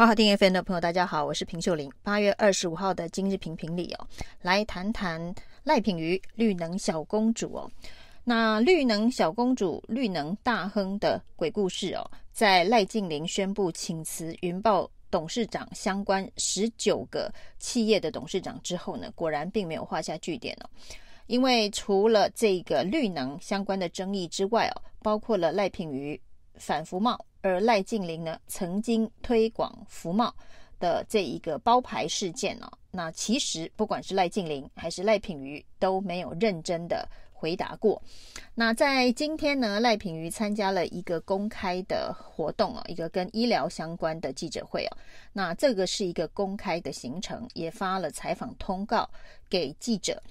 好好听 FM 的朋友，大家好，我是平秀玲。八月二十五号的今日评评里哦，来谈谈赖品妤绿能小公主哦。那绿能小公主、绿能大亨的鬼故事哦，在赖静玲宣布请辞云豹董事长相关十九个企业的董事长之后呢，果然并没有画下句点哦。因为除了这个绿能相关的争议之外哦，包括了赖品妤反服贸。而赖净霖呢，曾经推广服贸的这一个包牌事件呢、那其实不管是赖净霖还是赖品妤都没有认真的回答过。那在今天呢，赖品妤参加了一个公开的活动啊，一个跟医疗相关的记者会哦。那这个是一个公开的行程，也发了采访通告给记者。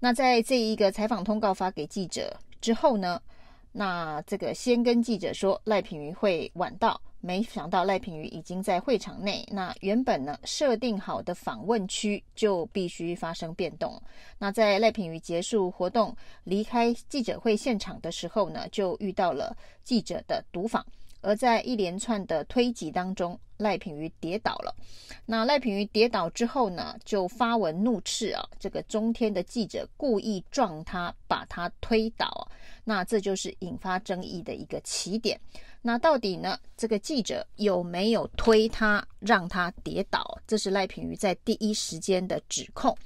那在这一个采访通告发给记者之后呢，那这个先跟记者说赖品妤会晚到，没想到赖品妤已经在会场内。那原本呢设定好的访问区就必须发生变动。那在赖品妤结束活动离开记者会现场的时候呢，就遇到了记者的堵访。而在一连串的推挤当中，赖品妤跌倒了。那赖品妤跌倒之后呢，就发文怒斥啊，这个中天的记者故意撞他，把他推倒。那这就是引发争议的一个起点。那到底呢，这个记者有没有推他，让他跌倒？这是赖品妤在第一时间的指控。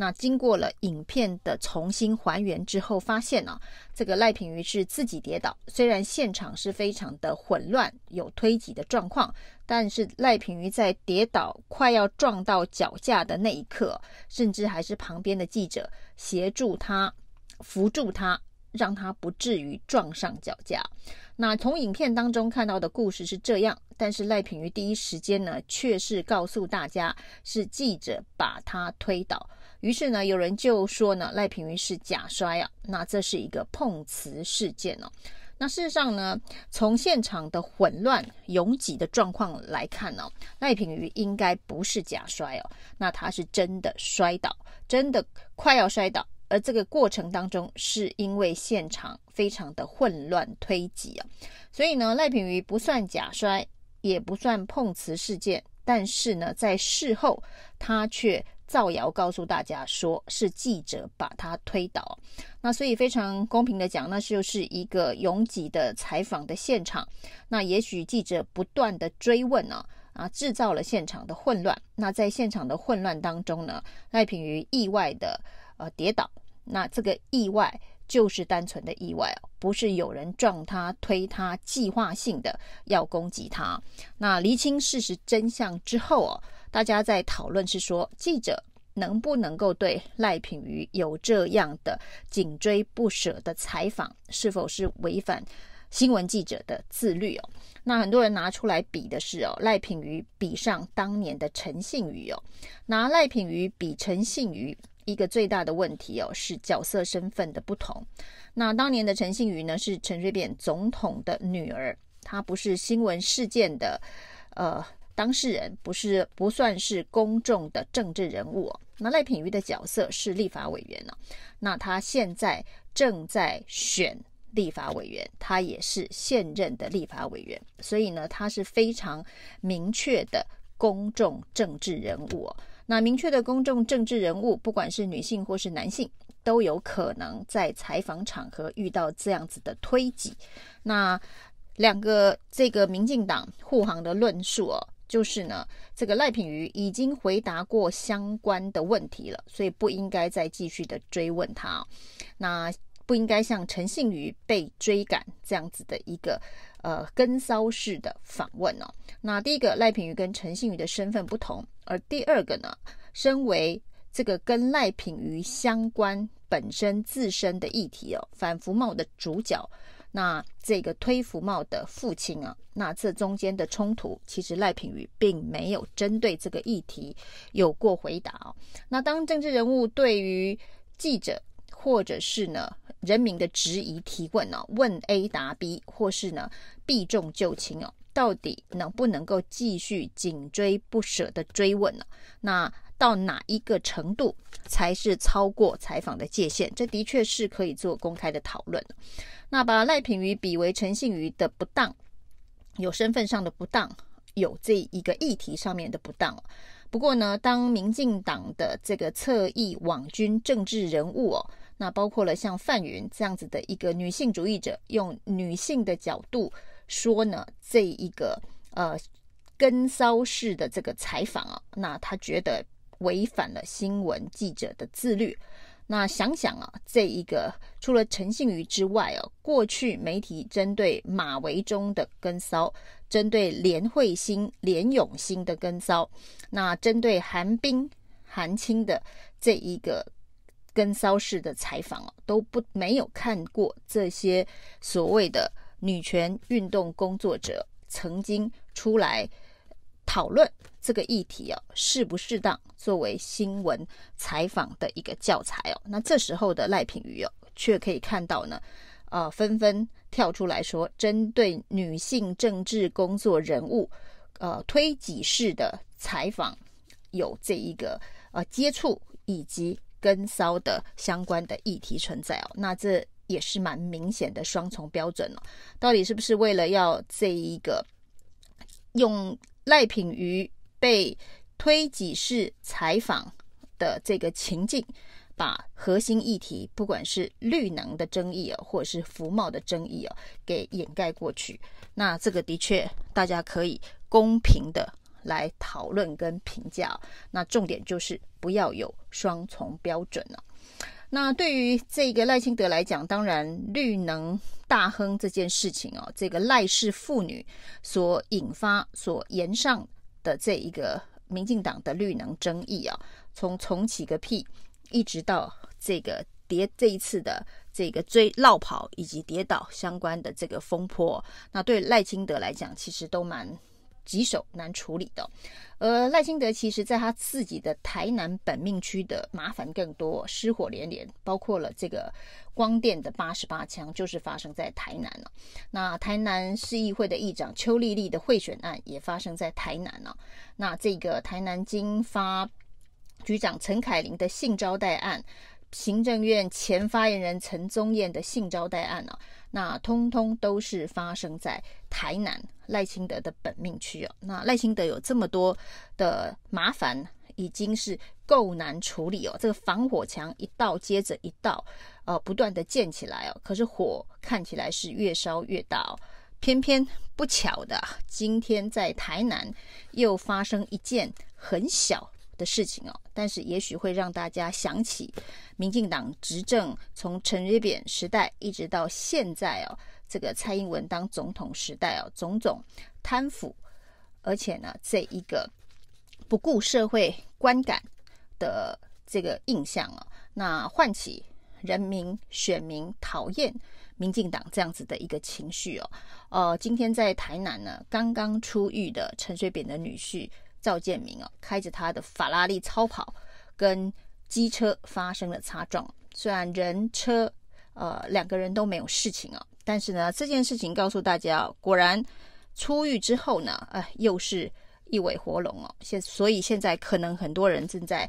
那经过了影片的重新还原之后，发现呢、这个赖品妤是自己跌倒。虽然现场是非常的混乱，有推挤的状况，但是赖品妤在跌倒快要撞到脚架的那一刻，甚至还是旁边的记者协助他扶住他，让他不至于撞上脚架。那从影片当中看到的故事是这样，但是赖品妤第一时间呢，却是告诉大家是记者把他推倒。于是呢，有人就说呢，赖品妤是假摔啊，那这是一个碰瓷事件哦。那事实上呢，从现场的混乱拥挤的状况来看呢，赖品妤应该不是假摔哦，那他是真的摔倒，真的快要摔倒，而这个过程当中是因为现场非常的混乱推挤啊，所以呢，赖品妤不算假摔，也不算碰瓷事件，但是呢，在事后他却。造谣告诉大家说是记者把他推倒，那所以非常公平的讲，那就是一个拥挤的采访的现场。那也许记者不断的追问呢，啊，制造了现场的混乱。那在现场的混乱当中呢，赖品妤意外的呃跌倒。那这个意外就是单纯的意外哦，不是有人撞他推他，计划性的要攻击他。那厘清事实真相之后哦。大家在讨论是说，记者能不能够对赖品妤有这样的紧追不舍的采访，是否是违反新闻记者的自律哦？那很多人拿出来比的是哦，赖品妤比上当年的陈幸妤哦，拿赖品妤比陈幸妤，一个最大的问题哦是角色身份的不同。那当年的陈幸妤呢，是陈水扁总统的女儿，她不是新闻事件的呃。当事人不是不算是公众的政治人物哦，那赖品妤的角色是立法委员呢，那他现在正在选立法委员，他也是现任的立法委员，所以呢，他是非常明确的公众政治人物。那明确的公众政治人物，不管是女性或是男性，都有可能在采访场合遇到这样子的推挤。那两个这个民进党护航的论述哦。就是呢，这个赖品妤已经回答过相关的问题了，所以不应该再继续的追问他。那不应该像陈幸妤被追赶这样子的一个呃跟骚式的访问哦。那第一个赖品妤跟陈幸妤的身份不同，而第二个呢，身为这个跟赖品妤相关本身自身的议题哦，反服贸的主角。那这个推服贸的父亲啊，那这中间的冲突，其实赖品妤并没有针对这个议题有过回答哦。那当政治人物对于记者或者是呢人民的质疑提问呢，问 A 答 B，或是呢避重就轻哦，到底能不能够继续紧追不舍的追问呢？那到哪一个程度才是超过采访的界限？这的确是可以做公开的讨论。那把赖品妤比为陈幸妤的不当，有身份上的不当，有这一个议题上面的不当。不过呢，当民进党的这个侧翼网军政治人物哦，那包括了像范云这样子的一个女性主义者，用女性的角度说呢，这一个呃跟骚式的这个采访啊，那他觉得违反了新闻记者的自律。那想想啊，这一个除了陈信妤之外哦，过去媒体针对马维中的跟骚，针对连惠欣、连永新的跟骚，那针对韩冰、韩青的这一个跟骚式的采访哦，都不没有看过这些所谓的女权运动工作者曾经出来。讨论这个议题哦，适不适当作为新闻采访的一个教材哦？那这时候的赖品妤哦，却可以看到呢，呃，纷纷跳出来说，针对女性政治工作人物，呃，推挤式的采访有这一个呃接触以及跟骚的相关的议题存在哦。那这也是蛮明显的双重标准哦。到底是不是为了要这一个用？赖品妤被推挤式采访的这个情境，把核心议题，不管是绿能的争议啊，或者是服贸的争议啊，给掩盖过去。那这个的确，大家可以公平的来讨论跟评价。那重点就是不要有双重标准了。那对于这个赖清德来讲，当然绿能大亨这件事情哦，这个赖氏妇女所引发、所延上的这一个民进党的绿能争议啊，从重启个屁，一直到这个跌这一次的这个追落跑以及跌倒相关的这个风波，那对赖清德来讲，其实都蛮。棘手难处理的，而赖清德其实在他自己的台南本命区的麻烦更多，失火连连，包括了这个光电的八十八枪，就是发生在台南了。那台南市议会的议长邱丽丽的贿选案也发生在台南了。那这个台南经发局长陈凯琳的性招待案，行政院前发言人陈宗彦的性招待案呢，那通通都是发生在台南赖清德的本命区哦。那赖清德有这么多的麻烦，已经是够难处理哦。这个防火墙一道接着一道，呃，不断的建起来哦。可是火看起来是越烧越大哦。偏偏不巧的，今天在台南又发生一件很小的事情哦，但是也许会让大家想起民进党执政从陈水扁时代一直到现在哦，这个蔡英文当总统时代哦，种种贪腐，而且呢，这一个不顾社会观感的这个印象啊，那唤起人民选民讨厌民进党这样子的一个情绪哦。呃，今天在台南呢，刚刚出狱的陈水扁的女婿。赵建明哦，开着他的法拉利超跑，跟机车发生了擦撞。虽然人车呃两个人都没有事情哦，但是呢，这件事情告诉大家，果然出狱之后呢，哎，又是一尾活龙哦。现所以现在可能很多人正在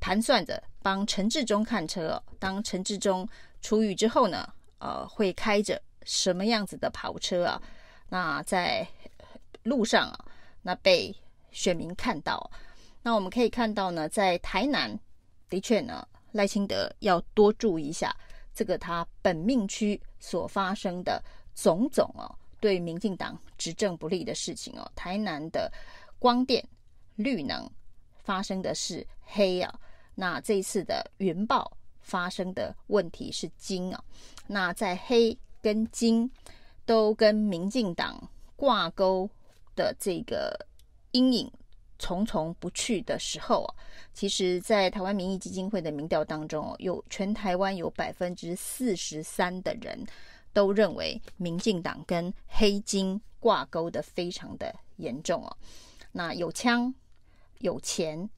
盘算着帮陈志忠看车。当陈志忠出狱之后呢，呃，会开着什么样子的跑车啊？那在路上啊，那被。选民看到，那我们可以看到呢，在台南的确呢，赖清德要多注意一下这个他本命区所发生的种种哦，对民进党执政不利的事情哦。台南的光电绿能发生的是黑啊，那这一次的云豹发生的问题是金啊，那在黑跟金都跟民进党挂钩的这个。阴影重重不去的时候啊，其实，在台湾民意基金会的民调当中哦，有全台湾有百分之四十三的人都认为民进党跟黑金挂钩的非常的严重哦。那有枪有钱，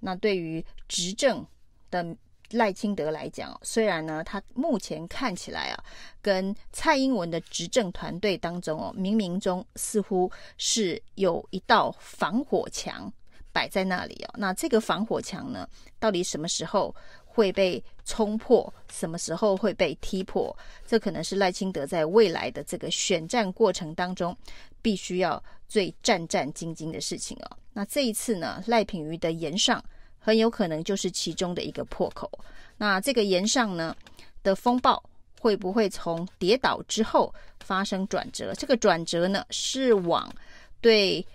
那对于执政的。赖清德来讲，虽然呢，他目前看起来啊，跟蔡英文的执政团队当中哦，冥冥中似乎是有一道防火墙摆在那里哦。那这个防火墙呢，到底什么时候会被冲破？什么时候会被踢破？这可能是赖清德在未来的这个选战过程当中必须要最战战兢兢的事情哦。那这一次呢，赖品妤的言上很有可能就是其中的一个破口。那这个岩上呢的风暴会不会从跌倒之后发生转折？这个转折呢是往对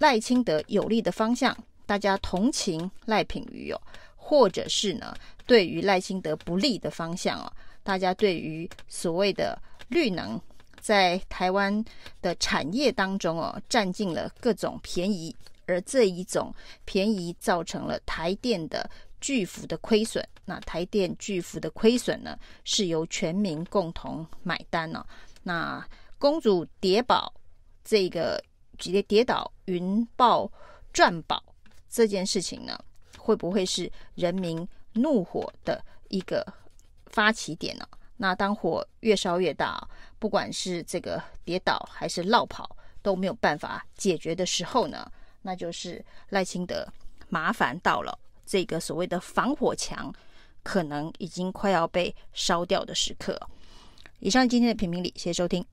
赖清德有利的方向，大家同情赖品妤哦，或者是呢对于赖清德不利的方向哦，大家对于所谓的绿能在台湾的产业当中哦，占尽了各种便宜，而这一种便宜造成了台电的巨幅的亏损。那台电巨幅的亏损呢，是由全民共同买单呢、哦。那公主跌宝这个直接跌倒云豹赚宝这件事情呢，会不会是人民怒火的一个发起点呢？那当火越烧越大，不管是这个跌倒还是落跑都没有办法解决的时候呢，那就是赖清德麻烦到了这个所谓的防火墙，可能已经快要被烧掉的时刻。以上今天的评评理，谢谢收听。